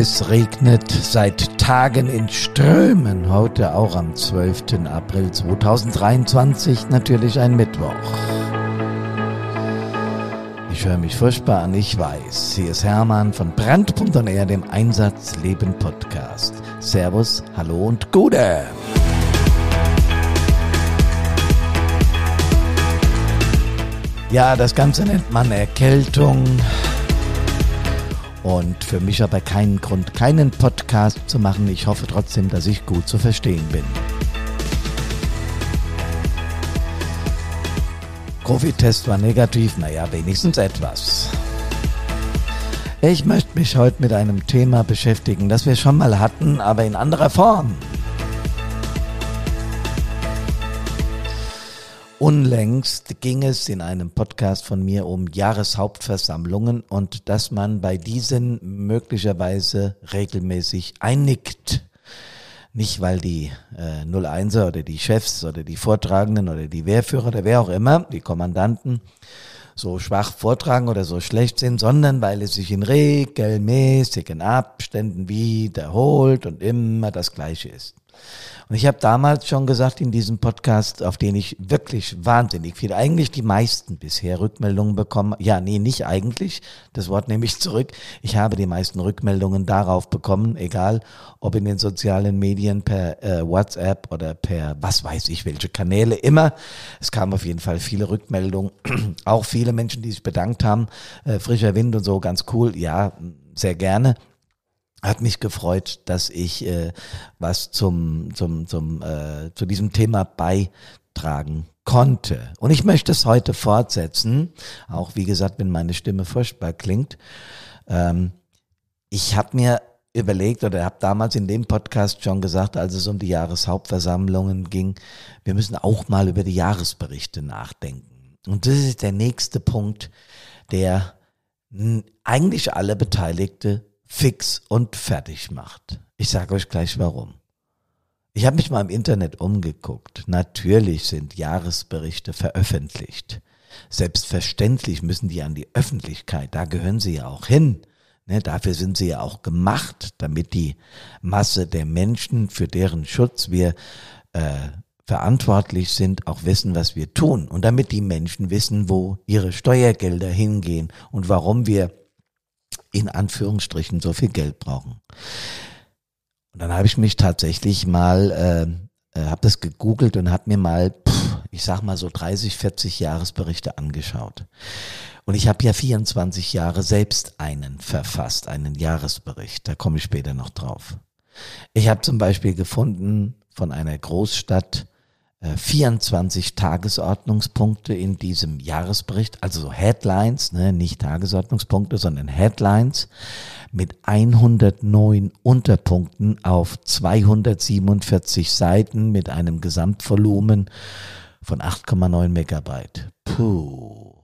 Es regnet seit Tagen in Strömen, heute auch am 12. April 2023, natürlich ein Mittwoch. Ich höre mich furchtbar an, ich weiß. Hier ist Hermann von Brand.er, dem Einsatzleben Podcast. Servus, hallo und Gute. Ja, das Ganze nennt man Erkältung. Und für mich aber keinen Grund, keinen Podcast zu machen. Ich hoffe trotzdem, dass ich gut zu verstehen bin. Covid-Test war negativ, naja, wenigstens etwas. Ich möchte mich heute mit einem Thema beschäftigen, das wir schon mal hatten, aber in anderer Form. Unlängst ging es in einem Podcast von mir um Jahreshauptversammlungen und dass man bei diesen möglicherweise regelmäßig einnickt. Nicht, weil die äh, 01er oder die Chefs oder die Vortragenden oder die Wehrführer oder wer auch immer, die Kommandanten, so schwach vortragen oder so schlecht sind, sondern weil es sich in regelmäßigen Abständen wiederholt und immer das Gleiche ist. Und ich habe damals schon gesagt in diesem Podcast, auf den ich wirklich wahnsinnig viel, eigentlich die meisten bisher Rückmeldungen bekommen. Ja, nee, nicht eigentlich. Das Wort nehme ich zurück. Ich habe die meisten Rückmeldungen darauf bekommen, egal ob in den sozialen Medien per äh, WhatsApp oder per was weiß ich welche Kanäle immer. Es kamen auf jeden Fall viele Rückmeldungen. Auch viele Menschen, die sich bedankt haben. Äh, frischer Wind und so, ganz cool. Ja, sehr gerne hat mich gefreut, dass ich äh, was zum, zum, zum, äh, zu diesem Thema beitragen konnte. Und ich möchte es heute fortsetzen, auch wie gesagt, wenn meine Stimme furchtbar klingt. Ähm, ich habe mir überlegt oder habe damals in dem Podcast schon gesagt, als es um die Jahreshauptversammlungen ging, wir müssen auch mal über die Jahresberichte nachdenken. Und das ist der nächste Punkt, der eigentlich alle Beteiligte fix und fertig macht. Ich sage euch gleich warum. Ich habe mich mal im Internet umgeguckt. Natürlich sind Jahresberichte veröffentlicht. Selbstverständlich müssen die an die Öffentlichkeit, da gehören sie ja auch hin. Ne, dafür sind sie ja auch gemacht, damit die Masse der Menschen, für deren Schutz wir äh, verantwortlich sind, auch wissen, was wir tun. Und damit die Menschen wissen, wo ihre Steuergelder hingehen und warum wir in Anführungsstrichen so viel Geld brauchen. Und dann habe ich mich tatsächlich mal, äh, äh, habe das gegoogelt und habe mir mal, pff, ich sag mal so 30, 40 Jahresberichte angeschaut. Und ich habe ja 24 Jahre selbst einen verfasst, einen Jahresbericht. Da komme ich später noch drauf. Ich habe zum Beispiel gefunden von einer Großstadt, 24 äh, Tagesordnungspunkte in diesem Jahresbericht, also so Headlines, ne, nicht Tagesordnungspunkte, sondern Headlines mit 109 Unterpunkten auf 247 Seiten mit einem Gesamtvolumen von 8,9 Megabyte. Puh.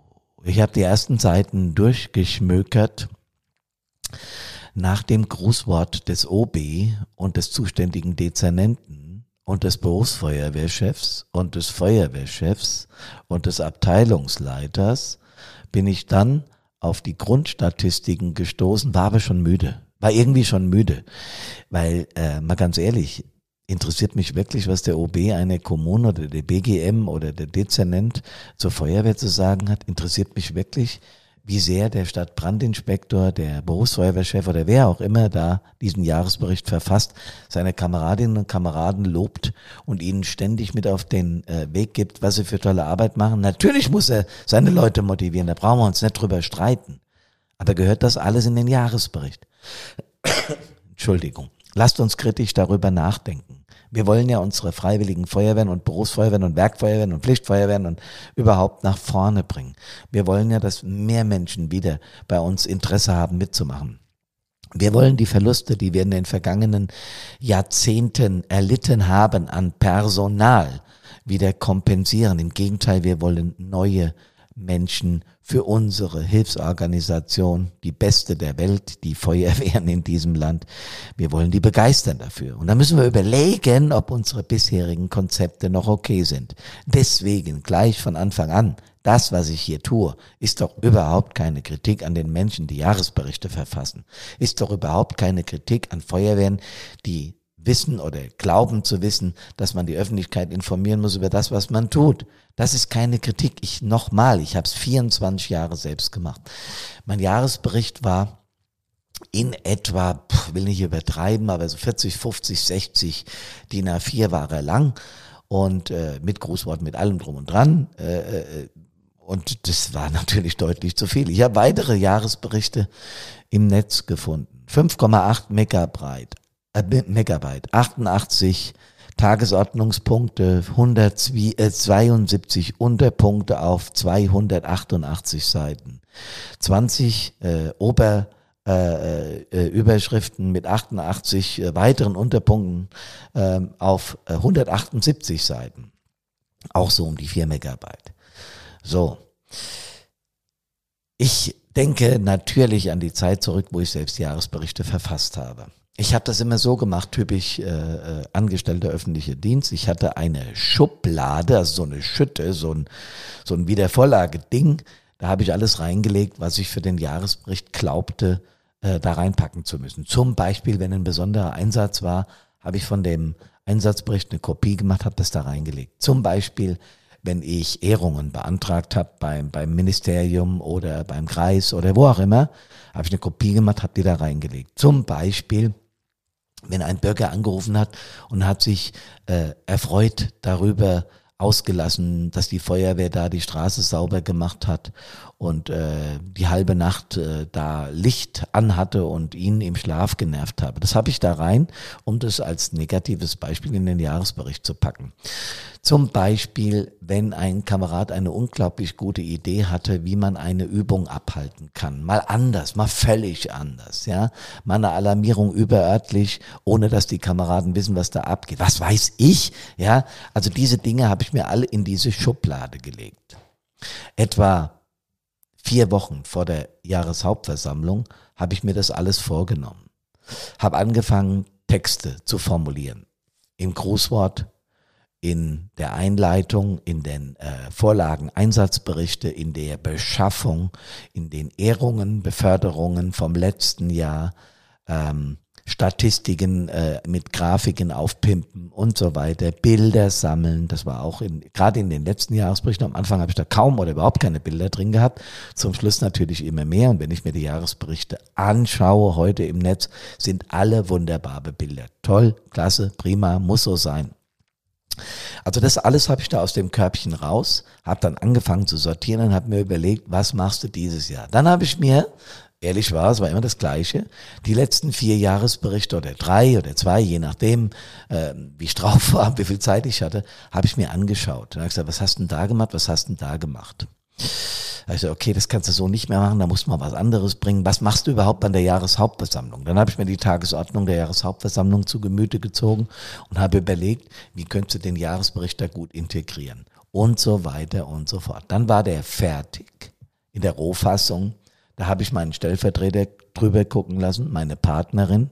Ich habe die ersten Seiten durchgeschmökert nach dem Grußwort des OB und des zuständigen Dezernenten und des Berufsfeuerwehrchefs und des Feuerwehrchefs und des Abteilungsleiters bin ich dann auf die Grundstatistiken gestoßen, war aber schon müde, war irgendwie schon müde, weil äh, mal ganz ehrlich, interessiert mich wirklich, was der OB einer Kommune oder der BGM oder der Dezernent zur Feuerwehr zu sagen hat, interessiert mich wirklich, wie sehr der Stadtbrandinspektor, der Berufsfeuerwehrchef oder wer auch immer da diesen Jahresbericht verfasst, seine Kameradinnen und Kameraden lobt und ihnen ständig mit auf den äh, Weg gibt, was sie für tolle Arbeit machen. Natürlich muss er seine Leute motivieren, da brauchen wir uns nicht drüber streiten. Aber gehört das alles in den Jahresbericht? Entschuldigung. Lasst uns kritisch darüber nachdenken. Wir wollen ja unsere freiwilligen Feuerwehren und Berufsfeuerwehren und Werkfeuerwehren und Pflichtfeuerwehren und überhaupt nach vorne bringen. Wir wollen ja, dass mehr Menschen wieder bei uns Interesse haben mitzumachen. Wir wollen die Verluste, die wir in den vergangenen Jahrzehnten erlitten haben an Personal, wieder kompensieren. Im Gegenteil, wir wollen neue Menschen für unsere Hilfsorganisation, die beste der Welt, die Feuerwehren in diesem Land. Wir wollen die begeistern dafür. Und da müssen wir überlegen, ob unsere bisherigen Konzepte noch okay sind. Deswegen gleich von Anfang an das, was ich hier tue, ist doch überhaupt keine Kritik an den Menschen, die Jahresberichte verfassen. Ist doch überhaupt keine Kritik an Feuerwehren, die wissen oder glauben zu wissen, dass man die Öffentlichkeit informieren muss über das, was man tut. Das ist keine Kritik. Ich nochmal, ich habe es 24 Jahre selbst gemacht. Mein Jahresbericht war in etwa, will nicht übertreiben, aber so 40, 50, 60 DIN A4 war er lang und äh, mit Grußworten, mit allem drum und dran. Äh, äh, und das war natürlich deutlich zu viel. Ich habe weitere Jahresberichte im Netz gefunden. 5,8 Megabyte, äh, Megabyte, 88 Tagesordnungspunkte, 172 Unterpunkte auf 288 Seiten, 20 äh, Ober äh, äh, Überschriften mit 88 äh, weiteren Unterpunkten äh, auf 178 Seiten. Auch so um die 4 Megabyte. So. Ich denke natürlich an die Zeit zurück, wo ich selbst Jahresberichte verfasst habe. Ich habe das immer so gemacht, typisch äh, äh, angestellter öffentlicher Dienst. Ich hatte eine Schublade, also so eine Schütte, so ein, so ein Wiedervorlageding. Da habe ich alles reingelegt, was ich für den Jahresbericht glaubte, äh, da reinpacken zu müssen. Zum Beispiel, wenn ein besonderer Einsatz war, habe ich von dem Einsatzbericht eine Kopie gemacht, habe das da reingelegt. Zum Beispiel, wenn ich Ehrungen beantragt habe beim, beim Ministerium oder beim Kreis oder wo auch immer, habe ich eine Kopie gemacht, habe die da reingelegt. Zum Beispiel, wenn ein Bürger angerufen hat und hat sich äh, erfreut darüber, ausgelassen, dass die Feuerwehr da die Straße sauber gemacht hat und äh, die halbe Nacht äh, da Licht anhatte und ihn im Schlaf genervt habe. Das habe ich da rein, um das als negatives Beispiel in den Jahresbericht zu packen. Zum Beispiel, wenn ein Kamerad eine unglaublich gute Idee hatte, wie man eine Übung abhalten kann. Mal anders, mal völlig anders, ja. Mal eine Alarmierung überörtlich, ohne dass die Kameraden wissen, was da abgeht. Was weiß ich, ja. Also diese Dinge habe ich mir alle in diese Schublade gelegt. Etwa vier Wochen vor der Jahreshauptversammlung habe ich mir das alles vorgenommen. Habe angefangen, Texte zu formulieren. Im Grußwort, in der Einleitung, in den äh, Vorlagen, Einsatzberichte, in der Beschaffung, in den Ehrungen, Beförderungen vom letzten Jahr, ähm, Statistiken äh, mit Grafiken aufpimpen und so weiter, Bilder sammeln. Das war auch in, gerade in den letzten Jahresberichten. Am Anfang habe ich da kaum oder überhaupt keine Bilder drin gehabt. Zum Schluss natürlich immer mehr. Und wenn ich mir die Jahresberichte anschaue, heute im Netz, sind alle wunderbare Bilder. Toll, klasse, prima, muss so sein. Also das alles habe ich da aus dem Körbchen raus, habe dann angefangen zu sortieren und habe mir überlegt, was machst du dieses Jahr? Dann habe ich mir, ehrlich war, es war immer das Gleiche, die letzten vier Jahresberichte oder drei oder zwei, je nachdem, äh, wie ich drauf war, wie viel Zeit ich hatte, habe ich mir angeschaut. Und habe gesagt, was hast du denn da gemacht, was hast du denn da gemacht? Also okay, das kannst du so nicht mehr machen, da muss man was anderes bringen. Was machst du überhaupt an der Jahreshauptversammlung? Dann habe ich mir die Tagesordnung der Jahreshauptversammlung zu Gemüte gezogen und habe überlegt, wie könntest du den Jahresbericht da gut integrieren und so weiter und so fort. Dann war der fertig in der Rohfassung. Da habe ich meinen Stellvertreter drüber gucken lassen, meine Partnerin.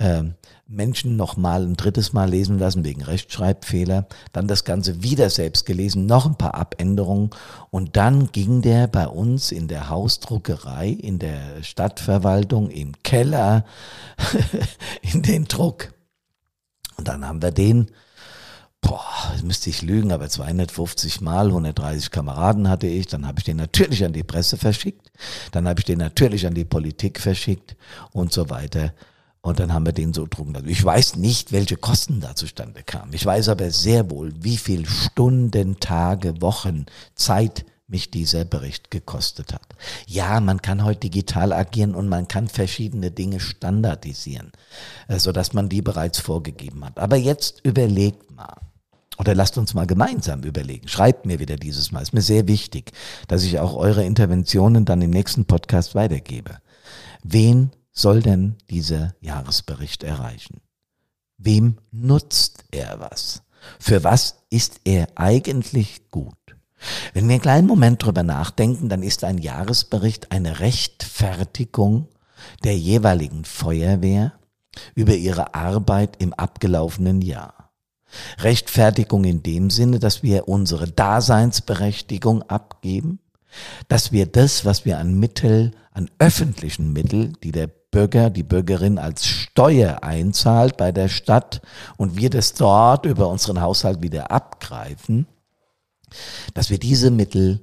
Ähm, Menschen noch mal ein drittes Mal lesen lassen wegen Rechtschreibfehler, dann das Ganze wieder selbst gelesen, noch ein paar Abänderungen und dann ging der bei uns in der Hausdruckerei, in der Stadtverwaltung, im Keller, in den Druck. Und dann haben wir den, boah, müsste ich lügen, aber 250 Mal, 130 Kameraden hatte ich, dann habe ich den natürlich an die Presse verschickt, dann habe ich den natürlich an die Politik verschickt und so weiter und dann haben wir den so drucken lassen. Ich weiß nicht, welche Kosten da zustande kamen. Ich weiß aber sehr wohl, wie viel Stunden, Tage, Wochen, Zeit mich dieser Bericht gekostet hat. Ja, man kann heute digital agieren und man kann verschiedene Dinge standardisieren, äh, so dass man die bereits vorgegeben hat. Aber jetzt überlegt mal. Oder lasst uns mal gemeinsam überlegen. Schreibt mir wieder dieses Mal. Ist mir sehr wichtig, dass ich auch eure Interventionen dann im nächsten Podcast weitergebe. Wen soll denn dieser Jahresbericht erreichen? Wem nutzt er was? Für was ist er eigentlich gut? Wenn wir einen kleinen Moment drüber nachdenken, dann ist ein Jahresbericht eine Rechtfertigung der jeweiligen Feuerwehr über ihre Arbeit im abgelaufenen Jahr. Rechtfertigung in dem Sinne, dass wir unsere Daseinsberechtigung abgeben, dass wir das, was wir an Mittel, an öffentlichen Mittel, die der Bürger, die Bürgerin als Steuer einzahlt bei der Stadt und wir das dort über unseren Haushalt wieder abgreifen, dass wir diese Mittel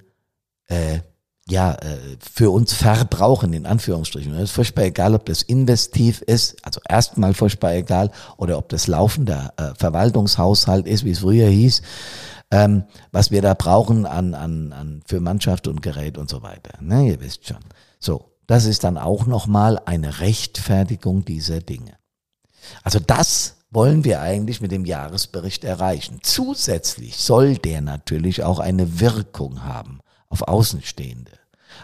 äh, ja, äh, für uns verbrauchen, in Anführungsstrichen. Es ist furchtbar egal, ob das investiv ist, also erstmal furchtbar egal, oder ob das laufender äh, Verwaltungshaushalt ist, wie es früher hieß, ähm, was wir da brauchen an, an, an für Mannschaft und Gerät und so weiter. Ne, ihr wisst schon. So, das ist dann auch nochmal eine Rechtfertigung dieser Dinge. Also das wollen wir eigentlich mit dem Jahresbericht erreichen. Zusätzlich soll der natürlich auch eine Wirkung haben auf Außenstehende,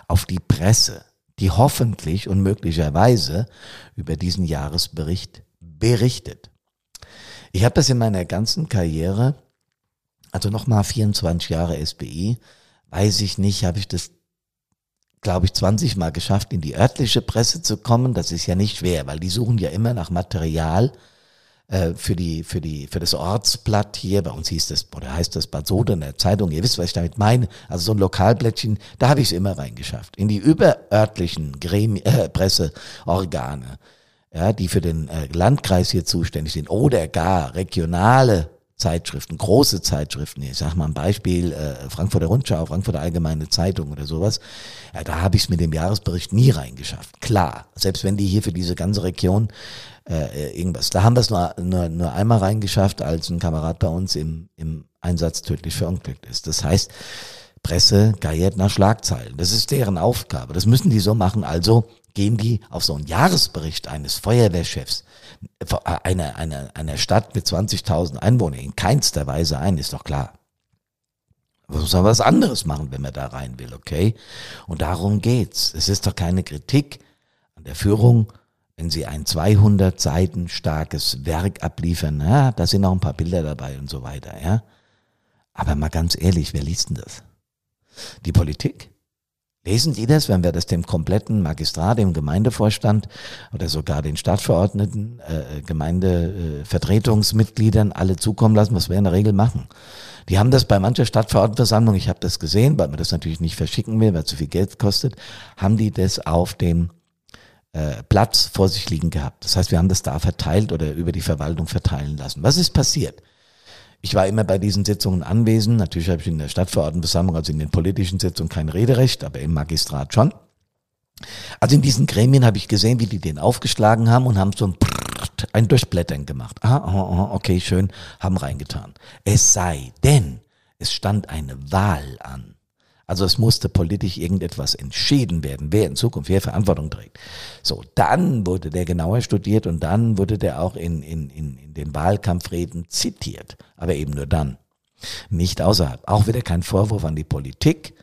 auf die Presse, die hoffentlich und möglicherweise über diesen Jahresbericht berichtet. Ich habe das in meiner ganzen Karriere, also nochmal 24 Jahre SBI, weiß ich nicht, habe ich das glaube ich, 20 Mal geschafft, in die örtliche Presse zu kommen. Das ist ja nicht schwer, weil die suchen ja immer nach Material äh, für die für die für das Ortsblatt hier. Bei uns hieß das oder heißt das Bad Sode in der Zeitung. Ihr wisst, was ich damit meine. Also so ein Lokalblättchen, da habe ich es immer reingeschafft. In die überörtlichen Gremi äh, Presseorgane, ja, die für den äh, Landkreis hier zuständig sind oder gar regionale Zeitschriften, große Zeitschriften, ich sage mal ein Beispiel, äh, Frankfurter Rundschau, Frankfurter Allgemeine Zeitung oder sowas, ja, da habe ich es mit dem Jahresbericht nie reingeschafft. Klar, selbst wenn die hier für diese ganze Region äh, irgendwas, da haben wir es nur, nur, nur einmal reingeschafft, als ein Kamerad bei uns im, im Einsatz tödlich verunglückt ist. Das heißt, Presse geiert nach Schlagzeilen. Das ist deren Aufgabe. Das müssen die so machen. Also gehen die auf so einen Jahresbericht eines Feuerwehrchefs einer, einer, einer Stadt mit 20.000 Einwohnern in keinster Weise ein, ist doch klar. Man muss aber was anderes machen, wenn man da rein will, okay? Und darum geht's. Es ist doch keine Kritik an der Führung, wenn sie ein 200 Seiten starkes Werk abliefern. Ja, da sind auch ein paar Bilder dabei und so weiter, ja? Aber mal ganz ehrlich, wer liest denn das? Die Politik? Lesen Sie das, wenn wir das dem kompletten Magistrat, dem Gemeindevorstand oder sogar den Stadtverordneten, äh, Gemeindevertretungsmitgliedern alle zukommen lassen, was wir in der Regel machen? Die haben das bei mancher Stadtverordnetenversammlung, ich habe das gesehen, weil man das natürlich nicht verschicken will, weil zu viel Geld kostet, haben die das auf dem äh, Platz vor sich liegen gehabt. Das heißt, wir haben das da verteilt oder über die Verwaltung verteilen lassen. Was ist passiert? Ich war immer bei diesen Sitzungen anwesend. Natürlich habe ich in der Stadtverordnetenversammlung, also in den politischen Sitzungen kein Rederecht, aber im Magistrat schon. Also in diesen Gremien habe ich gesehen, wie die den aufgeschlagen haben und haben so ein, ein Durchblättern gemacht. Ah, okay, schön, haben reingetan. Es sei denn, es stand eine Wahl an. Also es musste politisch irgendetwas entschieden werden, wer in Zukunft wer Verantwortung trägt. So, dann wurde der genauer studiert und dann wurde der auch in, in, in, in den Wahlkampfreden zitiert. Aber eben nur dann. Nicht außerhalb. Auch wieder kein Vorwurf an die Politik.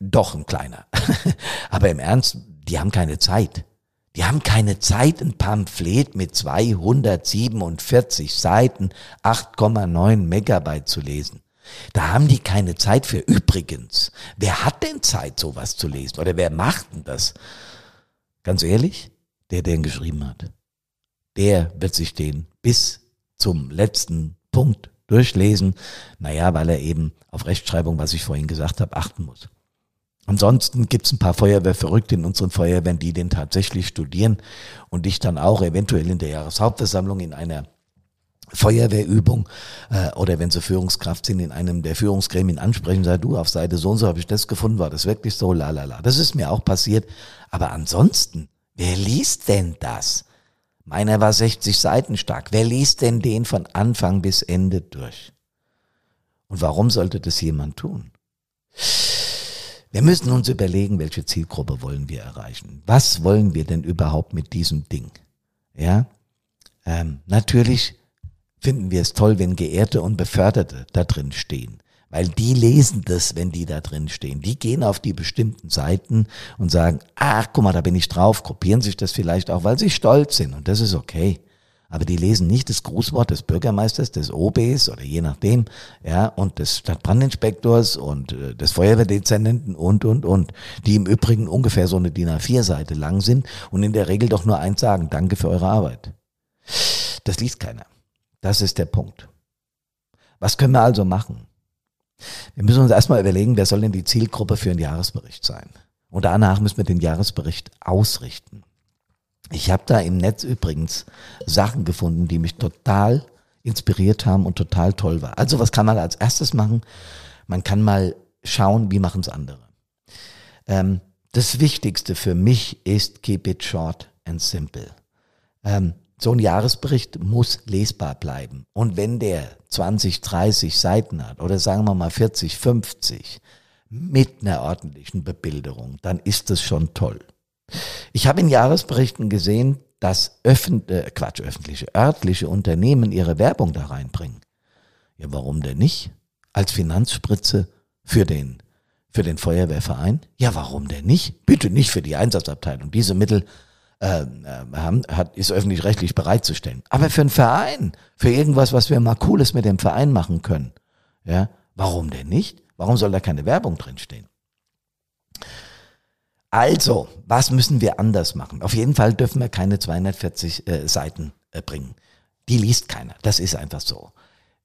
Doch ein kleiner. Aber im Ernst, die haben keine Zeit. Die haben keine Zeit, ein Pamphlet mit 247 Seiten, 8,9 Megabyte zu lesen. Da haben die keine Zeit für. Übrigens, wer hat denn Zeit, sowas zu lesen? Oder wer macht denn das? Ganz ehrlich, der, der ihn geschrieben hat. Der wird sich den bis zum letzten Punkt durchlesen. Naja, weil er eben auf Rechtschreibung, was ich vorhin gesagt habe, achten muss. Ansonsten gibt's ein paar Feuerwehrverrückte in unseren Feuerwehren, die den tatsächlich studieren und dich dann auch eventuell in der Jahreshauptversammlung in einer Feuerwehrübung äh, oder wenn sie Führungskraft sind, in einem der Führungsgremien ansprechen, sagt du, auf Seite so und so habe ich das gefunden, war das wirklich so, la la la. Das ist mir auch passiert. Aber ansonsten, wer liest denn das? Meiner war 60 Seiten stark. Wer liest denn den von Anfang bis Ende durch? Und warum sollte das jemand tun? Wir müssen uns überlegen, welche Zielgruppe wollen wir erreichen. Was wollen wir denn überhaupt mit diesem Ding? Ja, ähm, natürlich finden wir es toll, wenn Geehrte und Beförderte da drin stehen. Weil die lesen das, wenn die da drin stehen. Die gehen auf die bestimmten Seiten und sagen, ach, guck mal, da bin ich drauf, kopieren sich das vielleicht auch, weil sie stolz sind. Und das ist okay. Aber die lesen nicht das Grußwort des Bürgermeisters, des OBs oder je nachdem, ja, und des Stadtbrandinspektors und äh, des Feuerwehrdezernenten und, und, und, die im Übrigen ungefähr so eine DIN A4-Seite lang sind und in der Regel doch nur eins sagen, danke für eure Arbeit. Das liest keiner. Das ist der Punkt. Was können wir also machen? Wir müssen uns erstmal überlegen, wer soll denn die Zielgruppe für einen Jahresbericht sein? Und danach müssen wir den Jahresbericht ausrichten. Ich habe da im Netz übrigens Sachen gefunden, die mich total inspiriert haben und total toll war. Also was kann man als erstes machen? Man kann mal schauen, wie machen es andere. Ähm, das Wichtigste für mich ist keep it short and simple. Ähm, so ein Jahresbericht muss lesbar bleiben. Und wenn der 20, 30 Seiten hat oder sagen wir mal 40, 50 mit einer ordentlichen Bebilderung, dann ist das schon toll. Ich habe in Jahresberichten gesehen, dass öffent äh, Quatsch, öffentliche, örtliche Unternehmen ihre Werbung da reinbringen. Ja, warum denn nicht? Als Finanzspritze für den, für den Feuerwehrverein? Ja, warum denn nicht? Bitte nicht für die Einsatzabteilung. Diese Mittel haben, hat, ist öffentlich-rechtlich bereitzustellen. Aber für einen Verein, für irgendwas, was wir mal Cooles mit dem Verein machen können, ja, warum denn nicht? Warum soll da keine Werbung drinstehen? Also, was müssen wir anders machen? Auf jeden Fall dürfen wir keine 240 äh, Seiten äh, bringen. Die liest keiner. Das ist einfach so.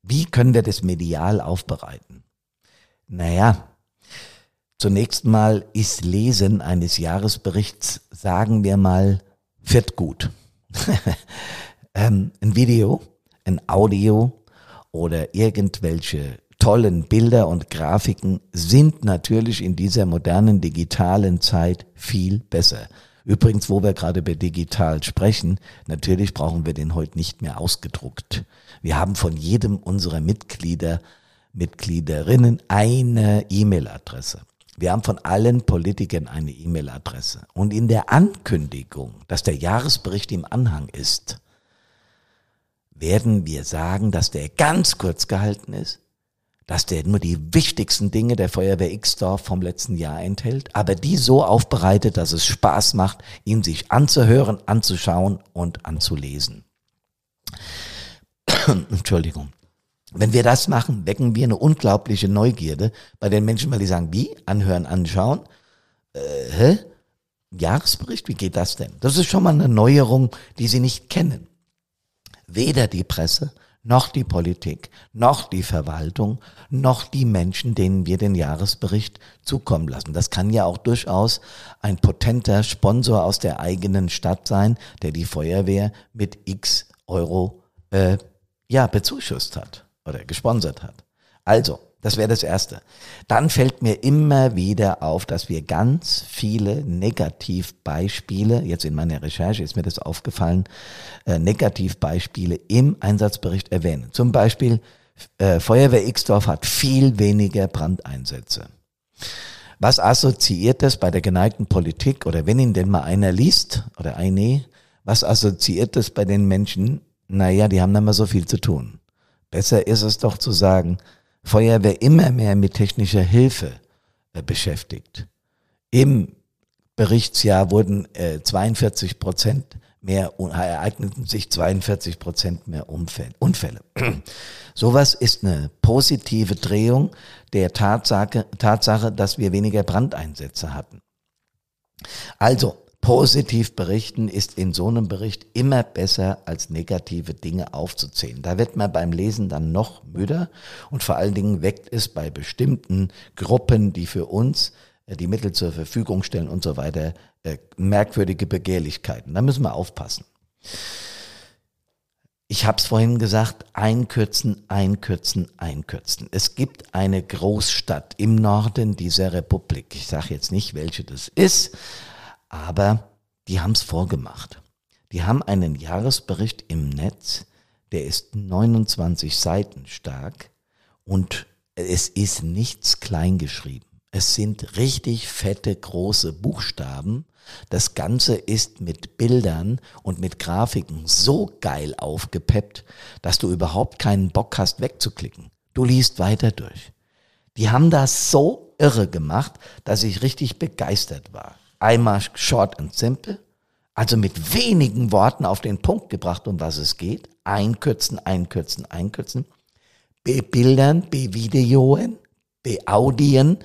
Wie können wir das medial aufbereiten? Naja, Zunächst mal ist Lesen eines Jahresberichts, sagen wir mal, wird gut. ähm, ein Video, ein Audio oder irgendwelche tollen Bilder und Grafiken sind natürlich in dieser modernen digitalen Zeit viel besser. Übrigens, wo wir gerade über digital sprechen, natürlich brauchen wir den heute nicht mehr ausgedruckt. Wir haben von jedem unserer Mitglieder, Mitgliederinnen eine E-Mail-Adresse. Wir haben von allen Politikern eine E-Mail-Adresse. Und in der Ankündigung, dass der Jahresbericht im Anhang ist, werden wir sagen, dass der ganz kurz gehalten ist, dass der nur die wichtigsten Dinge der Feuerwehr Xdorf vom letzten Jahr enthält, aber die so aufbereitet, dass es Spaß macht, ihn sich anzuhören, anzuschauen und anzulesen. Entschuldigung. Wenn wir das machen, wecken wir eine unglaubliche Neugierde bei den Menschen, weil die sagen, wie? Anhören, anschauen? Äh, hä? Jahresbericht, wie geht das denn? Das ist schon mal eine Neuerung, die sie nicht kennen. Weder die Presse, noch die Politik, noch die Verwaltung, noch die Menschen, denen wir den Jahresbericht zukommen lassen. Das kann ja auch durchaus ein potenter Sponsor aus der eigenen Stadt sein, der die Feuerwehr mit x Euro äh, ja, bezuschusst hat oder gesponsert hat. Also, das wäre das Erste. Dann fällt mir immer wieder auf, dass wir ganz viele Negativbeispiele, jetzt in meiner Recherche ist mir das aufgefallen, äh, Negativbeispiele im Einsatzbericht erwähnen. Zum Beispiel, äh, Feuerwehr Xdorf hat viel weniger Brandeinsätze. Was assoziiert das bei der geneigten Politik oder wenn ihn denn mal einer liest oder eine, was assoziiert das bei den Menschen? Naja, die haben dann mal so viel zu tun. Besser ist es doch zu sagen, Feuerwehr immer mehr mit technischer Hilfe äh, beschäftigt. Im Berichtsjahr wurden äh, 42 Prozent mehr, ereigneten sich 42 Prozent mehr Unfälle. Unfälle. Sowas ist eine positive Drehung der Tatsache, Tatsache, dass wir weniger Brandeinsätze hatten. Also, Positiv berichten ist in so einem Bericht immer besser als negative Dinge aufzuzählen. Da wird man beim Lesen dann noch müder und vor allen Dingen weckt es bei bestimmten Gruppen, die für uns äh, die Mittel zur Verfügung stellen und so weiter, äh, merkwürdige Begehrlichkeiten. Da müssen wir aufpassen. Ich habe es vorhin gesagt, einkürzen, einkürzen, einkürzen. Es gibt eine Großstadt im Norden dieser Republik. Ich sage jetzt nicht, welche das ist, aber die haben es vorgemacht. Die haben einen Jahresbericht im Netz, der ist 29 Seiten stark und es ist nichts kleingeschrieben. Es sind richtig fette, große Buchstaben. Das Ganze ist mit Bildern und mit Grafiken so geil aufgepeppt, dass du überhaupt keinen Bock hast wegzuklicken. Du liest weiter durch. Die haben das so irre gemacht, dass ich richtig begeistert war einmal short and simple, also mit wenigen Worten auf den Punkt gebracht, um was es geht. Einkürzen, einkürzen, einkürzen. Bebildern, bevideoen, beaudien.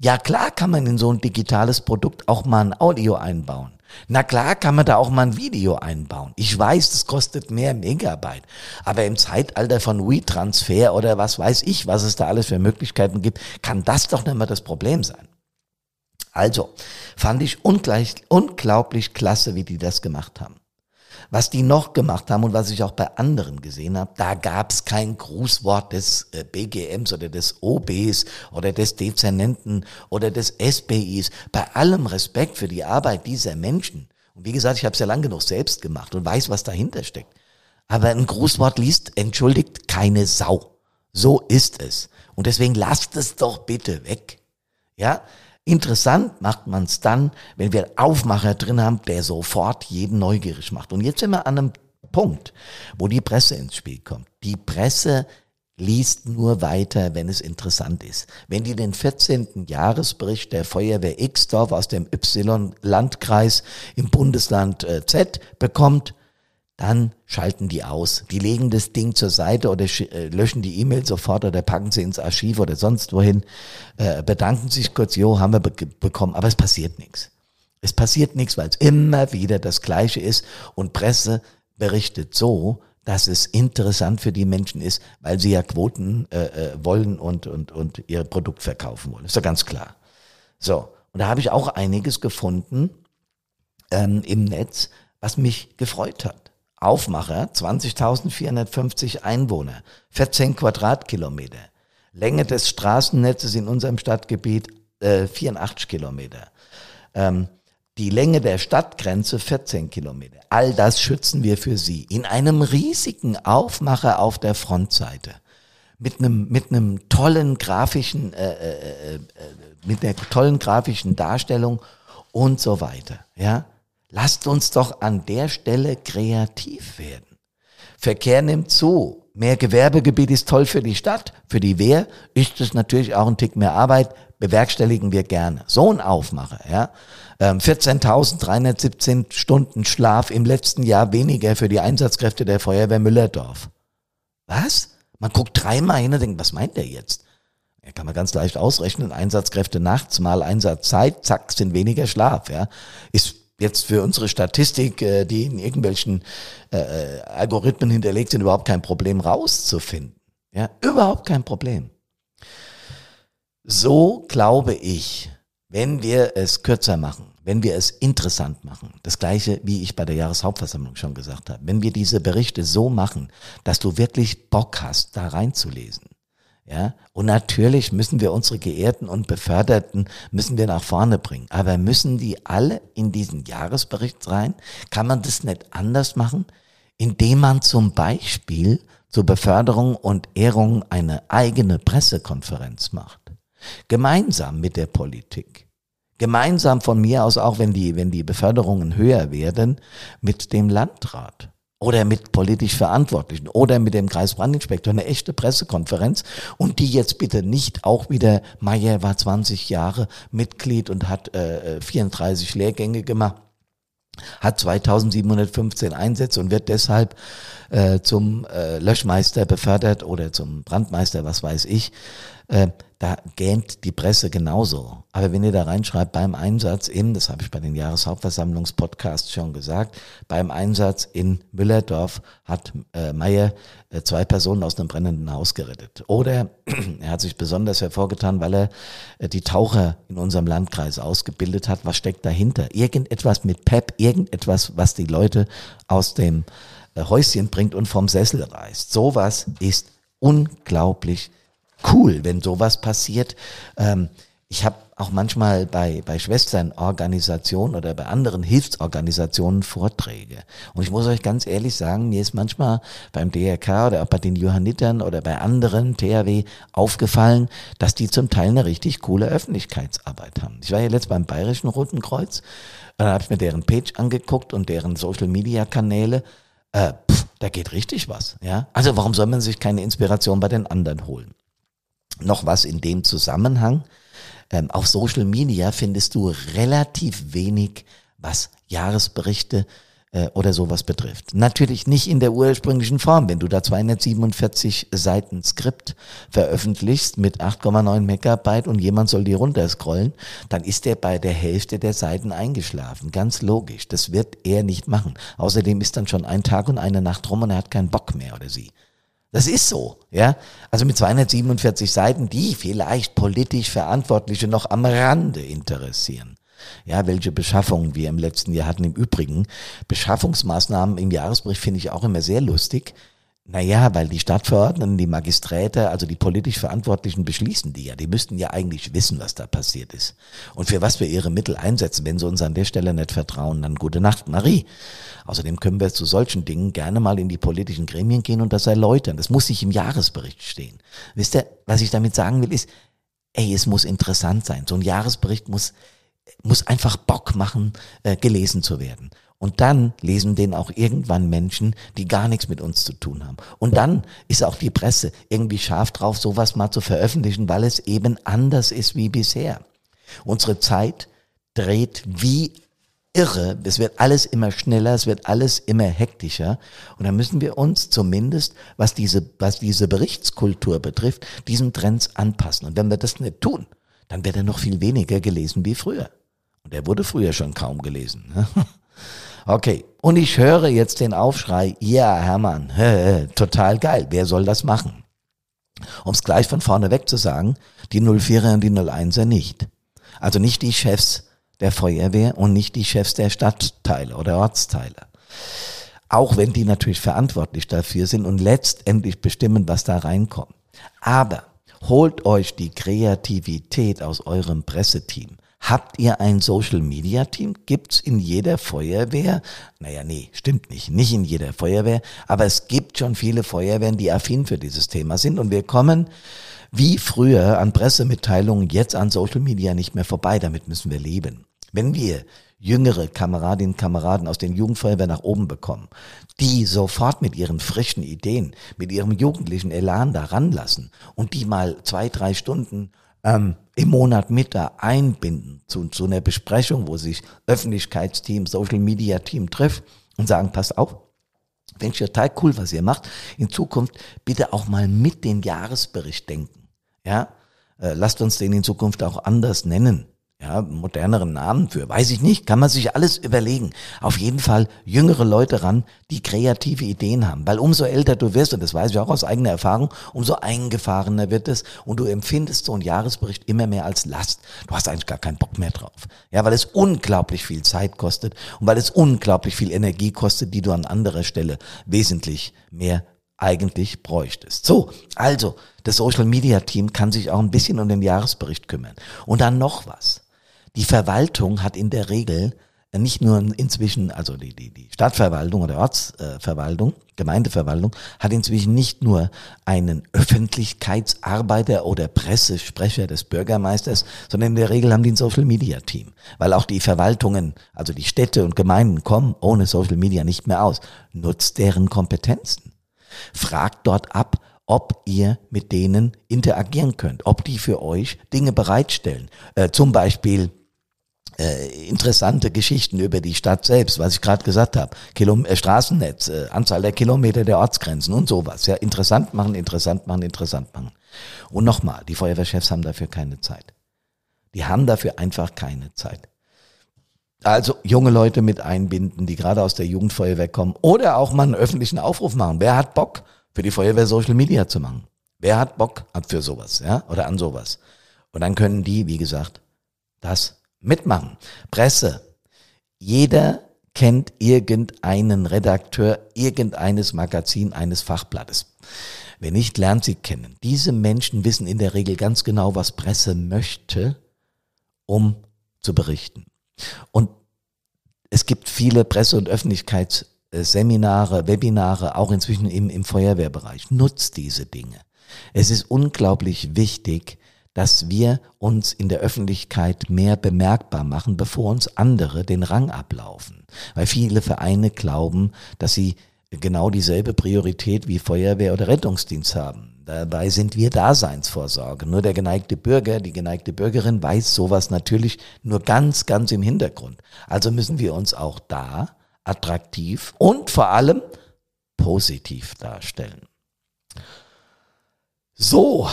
Ja klar kann man in so ein digitales Produkt auch mal ein Audio einbauen. Na klar kann man da auch mal ein Video einbauen. Ich weiß, das kostet mehr Megabyte. Aber im Zeitalter von WeTransfer oder was weiß ich, was es da alles für Möglichkeiten gibt, kann das doch nicht mehr das Problem sein. Also, fand ich ungleich, unglaublich klasse, wie die das gemacht haben. Was die noch gemacht haben und was ich auch bei anderen gesehen habe, da gab es kein Grußwort des äh, BGMs oder des OBs oder des Dezernenten oder des SBIs. Bei allem Respekt für die Arbeit dieser Menschen. Und wie gesagt, ich habe es ja lang genug selbst gemacht und weiß, was dahinter steckt. Aber ein Grußwort liest, entschuldigt, keine Sau. So ist es. Und deswegen lasst es doch bitte weg. Ja, Interessant macht man es dann, wenn wir einen Aufmacher drin haben, der sofort jeden neugierig macht. Und jetzt sind wir an einem Punkt, wo die Presse ins Spiel kommt. Die Presse liest nur weiter, wenn es interessant ist. Wenn die den 14. Jahresbericht der Feuerwehr Xdorf aus dem Y-Landkreis im Bundesland äh, Z bekommt, dann schalten die aus. Die legen das Ding zur Seite oder äh, löschen die E-Mail sofort oder packen sie ins Archiv oder sonst wohin, äh, bedanken sich kurz, jo, haben wir be bekommen, aber es passiert nichts. Es passiert nichts, weil es immer wieder das Gleiche ist und Presse berichtet so, dass es interessant für die Menschen ist, weil sie ja Quoten äh, äh wollen und, und, und ihr Produkt verkaufen wollen. Ist ja ganz klar. So, und da habe ich auch einiges gefunden ähm, im Netz, was mich gefreut hat. Aufmacher 20.450 Einwohner, 14 Quadratkilometer. Länge des Straßennetzes in unserem Stadtgebiet äh, 84 Kilometer. Ähm, die Länge der Stadtgrenze 14 Kilometer. All das schützen wir für Sie in einem riesigen Aufmacher auf der Frontseite mit einem mit einem tollen grafischen äh, äh, äh, mit einer tollen grafischen Darstellung und so weiter. Ja, Lasst uns doch an der Stelle kreativ werden. Verkehr nimmt zu. Mehr Gewerbegebiet ist toll für die Stadt. Für die Wehr ist es natürlich auch ein Tick mehr Arbeit. Bewerkstelligen wir gerne. So ein Aufmacher, ja. 14.317 ähm, Stunden Schlaf im letzten Jahr weniger für die Einsatzkräfte der Feuerwehr Müllerdorf. Was? Man guckt dreimal hin und denkt, was meint der jetzt? Ja, kann man ganz leicht ausrechnen. Einsatzkräfte nachts mal Einsatzzeit, zack, sind weniger Schlaf, ja. Ist jetzt für unsere Statistik, äh, die in irgendwelchen äh, äh, Algorithmen hinterlegt sind, überhaupt kein Problem rauszufinden. Ja, überhaupt kein Problem. So glaube ich, wenn wir es kürzer machen, wenn wir es interessant machen, das gleiche wie ich bei der Jahreshauptversammlung schon gesagt habe, wenn wir diese Berichte so machen, dass du wirklich Bock hast, da reinzulesen, ja, und natürlich müssen wir unsere Geehrten und Beförderten müssen wir nach vorne bringen. Aber müssen die alle in diesen Jahresbericht rein? Kann man das nicht anders machen? Indem man zum Beispiel zur Beförderung und Ehrung eine eigene Pressekonferenz macht. Gemeinsam mit der Politik. Gemeinsam von mir aus auch, wenn die, wenn die Beförderungen höher werden, mit dem Landrat oder mit politisch Verantwortlichen. Oder mit dem Kreisbrandinspektor. Eine echte Pressekonferenz. Und die jetzt bitte nicht auch wieder, Meyer war 20 Jahre Mitglied und hat äh, 34 Lehrgänge gemacht, hat 2715 Einsätze und wird deshalb äh, zum äh, Löschmeister befördert oder zum Brandmeister, was weiß ich. Äh, da gähnt die Presse genauso. Aber wenn ihr da reinschreibt, beim Einsatz in, das habe ich bei den Jahreshauptversammlungspodcasts schon gesagt, beim Einsatz in Müllerdorf hat äh, Meyer äh, zwei Personen aus einem brennenden Haus gerettet. Oder er hat sich besonders hervorgetan, weil er äh, die Taucher in unserem Landkreis ausgebildet hat. Was steckt dahinter? Irgendetwas mit PEP, irgendetwas, was die Leute aus dem äh, Häuschen bringt und vom Sessel reißt. Sowas ist unglaublich cool, wenn sowas passiert. Ähm, ich habe auch manchmal bei, bei Schwesternorganisationen oder bei anderen Hilfsorganisationen Vorträge. Und ich muss euch ganz ehrlich sagen, mir ist manchmal beim DRK oder auch bei den Johannitern oder bei anderen THW aufgefallen, dass die zum Teil eine richtig coole Öffentlichkeitsarbeit haben. Ich war ja letzt beim Bayerischen Roten Kreuz, und dann habe ich mir deren Page angeguckt und deren Social-Media-Kanäle. Äh, da geht richtig was. Ja? Also warum soll man sich keine Inspiration bei den anderen holen? Noch was in dem Zusammenhang. Ähm, auf Social Media findest du relativ wenig, was Jahresberichte äh, oder sowas betrifft. Natürlich nicht in der ursprünglichen Form. Wenn du da 247 Seiten Skript veröffentlichst mit 8,9 Megabyte und jemand soll die runterscrollen, dann ist er bei der Hälfte der Seiten eingeschlafen. Ganz logisch. Das wird er nicht machen. Außerdem ist dann schon ein Tag und eine Nacht rum und er hat keinen Bock mehr oder sie. Das ist so, ja. Also mit 247 Seiten, die vielleicht politisch Verantwortliche noch am Rande interessieren ja, welche Beschaffungen wir im letzten Jahr hatten. Im Übrigen, Beschaffungsmaßnahmen im Jahresbericht finde ich auch immer sehr lustig. Naja, weil die Stadtverordneten, die Magisträte, also die politisch Verantwortlichen beschließen die ja. Die müssten ja eigentlich wissen, was da passiert ist. Und für was wir ihre Mittel einsetzen. Wenn sie uns an der Stelle nicht vertrauen, dann gute Nacht, Marie. Außerdem können wir zu solchen Dingen gerne mal in die politischen Gremien gehen und das erläutern. Das muss nicht im Jahresbericht stehen. Wisst ihr, was ich damit sagen will, ist, ey, es muss interessant sein. So ein Jahresbericht muss muss einfach Bock machen, äh, gelesen zu werden. Und dann lesen den auch irgendwann Menschen, die gar nichts mit uns zu tun haben. Und dann ist auch die Presse irgendwie scharf drauf, sowas mal zu veröffentlichen, weil es eben anders ist wie bisher. Unsere Zeit dreht wie irre. Es wird alles immer schneller, es wird alles immer hektischer. Und da müssen wir uns zumindest, was diese, was diese Berichtskultur betrifft, diesen Trends anpassen. Und wenn wir das nicht tun, dann wird er noch viel weniger gelesen wie früher. Und er wurde früher schon kaum gelesen. Okay, und ich höre jetzt den Aufschrei, ja, Hermann, total geil, wer soll das machen? Um es gleich von vorne weg zu sagen, die 04er und die 01er nicht. Also nicht die Chefs der Feuerwehr und nicht die Chefs der Stadtteile oder Ortsteile. Auch wenn die natürlich verantwortlich dafür sind und letztendlich bestimmen, was da reinkommt. Aber holt euch die Kreativität aus eurem Presseteam. Habt ihr ein Social Media Team? Gibt's in jeder Feuerwehr? Naja, nee, stimmt nicht. Nicht in jeder Feuerwehr. Aber es gibt schon viele Feuerwehren, die affin für dieses Thema sind. Und wir kommen wie früher an Pressemitteilungen jetzt an Social Media nicht mehr vorbei. Damit müssen wir leben. Wenn wir jüngere Kameradinnen und Kameraden aus den Jugendfeuerwehren nach oben bekommen, die sofort mit ihren frischen Ideen, mit ihrem jugendlichen Elan da ranlassen und die mal zwei, drei Stunden ähm, im Monat mit da einbinden zu, zu einer Besprechung, wo sich Öffentlichkeitsteam, Social Media Team trifft und sagen, passt auf, finde ich total cool, was ihr macht. In Zukunft bitte auch mal mit den Jahresbericht denken. Ja, äh, lasst uns den in Zukunft auch anders nennen ja, moderneren Namen für, weiß ich nicht, kann man sich alles überlegen. Auf jeden Fall jüngere Leute ran, die kreative Ideen haben, weil umso älter du wirst, und das weiß ich auch aus eigener Erfahrung, umso eingefahrener wird es und du empfindest so einen Jahresbericht immer mehr als Last. Du hast eigentlich gar keinen Bock mehr drauf. Ja, weil es unglaublich viel Zeit kostet und weil es unglaublich viel Energie kostet, die du an anderer Stelle wesentlich mehr eigentlich bräuchtest. So, also, das Social Media Team kann sich auch ein bisschen um den Jahresbericht kümmern. Und dann noch was. Die Verwaltung hat in der Regel nicht nur inzwischen, also die, die, die Stadtverwaltung oder Ortsverwaltung, Gemeindeverwaltung, hat inzwischen nicht nur einen Öffentlichkeitsarbeiter oder Pressesprecher des Bürgermeisters, sondern in der Regel haben die ein Social Media Team. Weil auch die Verwaltungen, also die Städte und Gemeinden kommen ohne Social Media nicht mehr aus. Nutzt deren Kompetenzen. Fragt dort ab, ob ihr mit denen interagieren könnt, ob die für euch Dinge bereitstellen. Äh, zum Beispiel äh, interessante Geschichten über die Stadt selbst, was ich gerade gesagt habe, Kilom äh, Straßennetz, äh, Anzahl der Kilometer der Ortsgrenzen und sowas. Ja, interessant machen, interessant machen, interessant machen. Und nochmal, die Feuerwehrchefs haben dafür keine Zeit. Die haben dafür einfach keine Zeit. Also junge Leute mit einbinden, die gerade aus der Jugendfeuerwehr kommen oder auch mal einen öffentlichen Aufruf machen. Wer hat Bock für die Feuerwehr Social Media zu machen? Wer hat Bock für sowas, ja, oder an sowas? Und dann können die, wie gesagt, das mitmachen. Presse. Jeder kennt irgendeinen Redakteur irgendeines Magazin, eines Fachblattes. Wer nicht, lernt sie kennen. Diese Menschen wissen in der Regel ganz genau, was Presse möchte, um zu berichten. Und es gibt viele Presse- und Öffentlichkeitsseminare, Webinare, auch inzwischen im, im Feuerwehrbereich. Nutzt diese Dinge. Es ist unglaublich wichtig, dass wir uns in der Öffentlichkeit mehr bemerkbar machen, bevor uns andere den Rang ablaufen. Weil viele Vereine glauben, dass sie genau dieselbe Priorität wie Feuerwehr oder Rettungsdienst haben. Dabei sind wir Daseinsvorsorge. Nur der geneigte Bürger, die geneigte Bürgerin weiß sowas natürlich nur ganz, ganz im Hintergrund. Also müssen wir uns auch da attraktiv und vor allem positiv darstellen. So,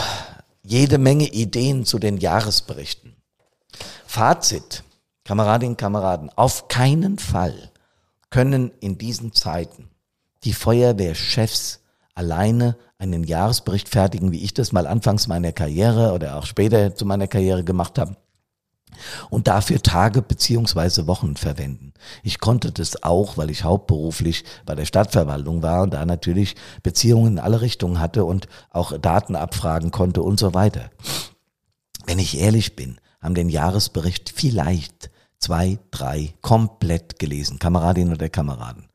jede Menge Ideen zu den Jahresberichten. Fazit, Kameradinnen, Kameraden, auf keinen Fall können in diesen Zeiten die Feuerwehrchefs alleine einen Jahresbericht fertigen, wie ich das mal anfangs meiner Karriere oder auch später zu meiner Karriere gemacht habe und dafür Tage beziehungsweise Wochen verwenden. Ich konnte das auch, weil ich hauptberuflich bei der Stadtverwaltung war und da natürlich Beziehungen in alle Richtungen hatte und auch Daten abfragen konnte und so weiter. Wenn ich ehrlich bin, haben den Jahresbericht vielleicht zwei, drei komplett gelesen, Kameradinnen oder Kameraden.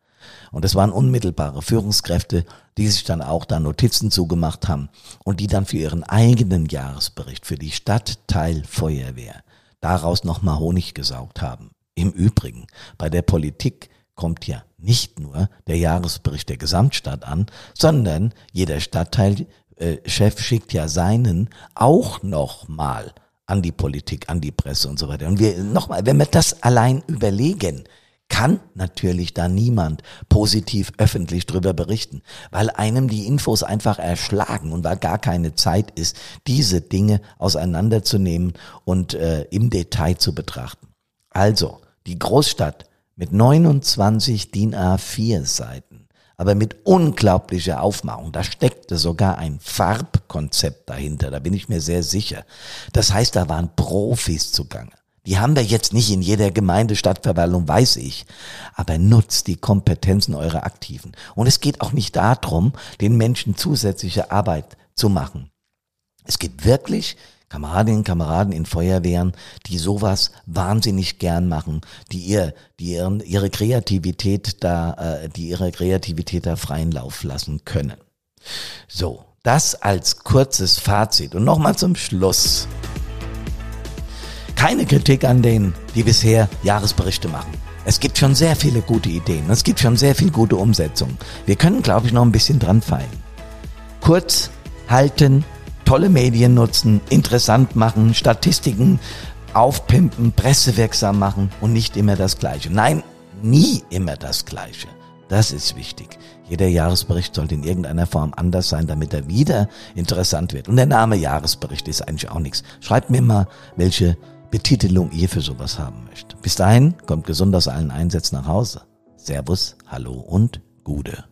Und es waren unmittelbare Führungskräfte, die sich dann auch da Notizen zugemacht haben und die dann für ihren eigenen Jahresbericht für die Stadtteilfeuerwehr daraus nochmal Honig gesaugt haben. Im Übrigen, bei der Politik kommt ja nicht nur der Jahresbericht der Gesamtstadt an, sondern jeder Stadtteilchef äh, schickt ja seinen auch nochmal an die Politik, an die Presse und so weiter. Und wir nochmal, wenn wir das allein überlegen, kann natürlich da niemand positiv öffentlich drüber berichten, weil einem die Infos einfach erschlagen und weil gar keine Zeit ist, diese Dinge auseinanderzunehmen und äh, im Detail zu betrachten. Also, die Großstadt mit 29 DIN A4 Seiten, aber mit unglaublicher Aufmachung. Da steckte sogar ein Farbkonzept dahinter, da bin ich mir sehr sicher. Das heißt, da waren Profis zugange. Die haben wir jetzt nicht in jeder Gemeinde, Stadtverwaltung, weiß ich. Aber nutzt die Kompetenzen eurer Aktiven. Und es geht auch nicht darum, den Menschen zusätzliche Arbeit zu machen. Es gibt wirklich Kameradinnen, Kameraden in Feuerwehren, die sowas wahnsinnig gern machen, die ihr, die ihren, ihre Kreativität da, äh, die ihre Kreativität da freien Lauf lassen können. So, das als kurzes Fazit. Und nochmal zum Schluss keine Kritik an denen, die bisher Jahresberichte machen. Es gibt schon sehr viele gute Ideen. Es gibt schon sehr viel gute Umsetzung. Wir können, glaube ich, noch ein bisschen dran feilen. Kurz halten, tolle Medien nutzen, interessant machen, Statistiken aufpimpen, pressewirksam machen und nicht immer das Gleiche. Nein, nie immer das Gleiche. Das ist wichtig. Jeder Jahresbericht sollte in irgendeiner Form anders sein, damit er wieder interessant wird. Und der Name Jahresbericht ist eigentlich auch nichts. Schreibt mir mal, welche Betitelung ihr für sowas haben möchtet. Bis dahin kommt gesund aus allen Einsätzen nach Hause. Servus, hallo und Gude.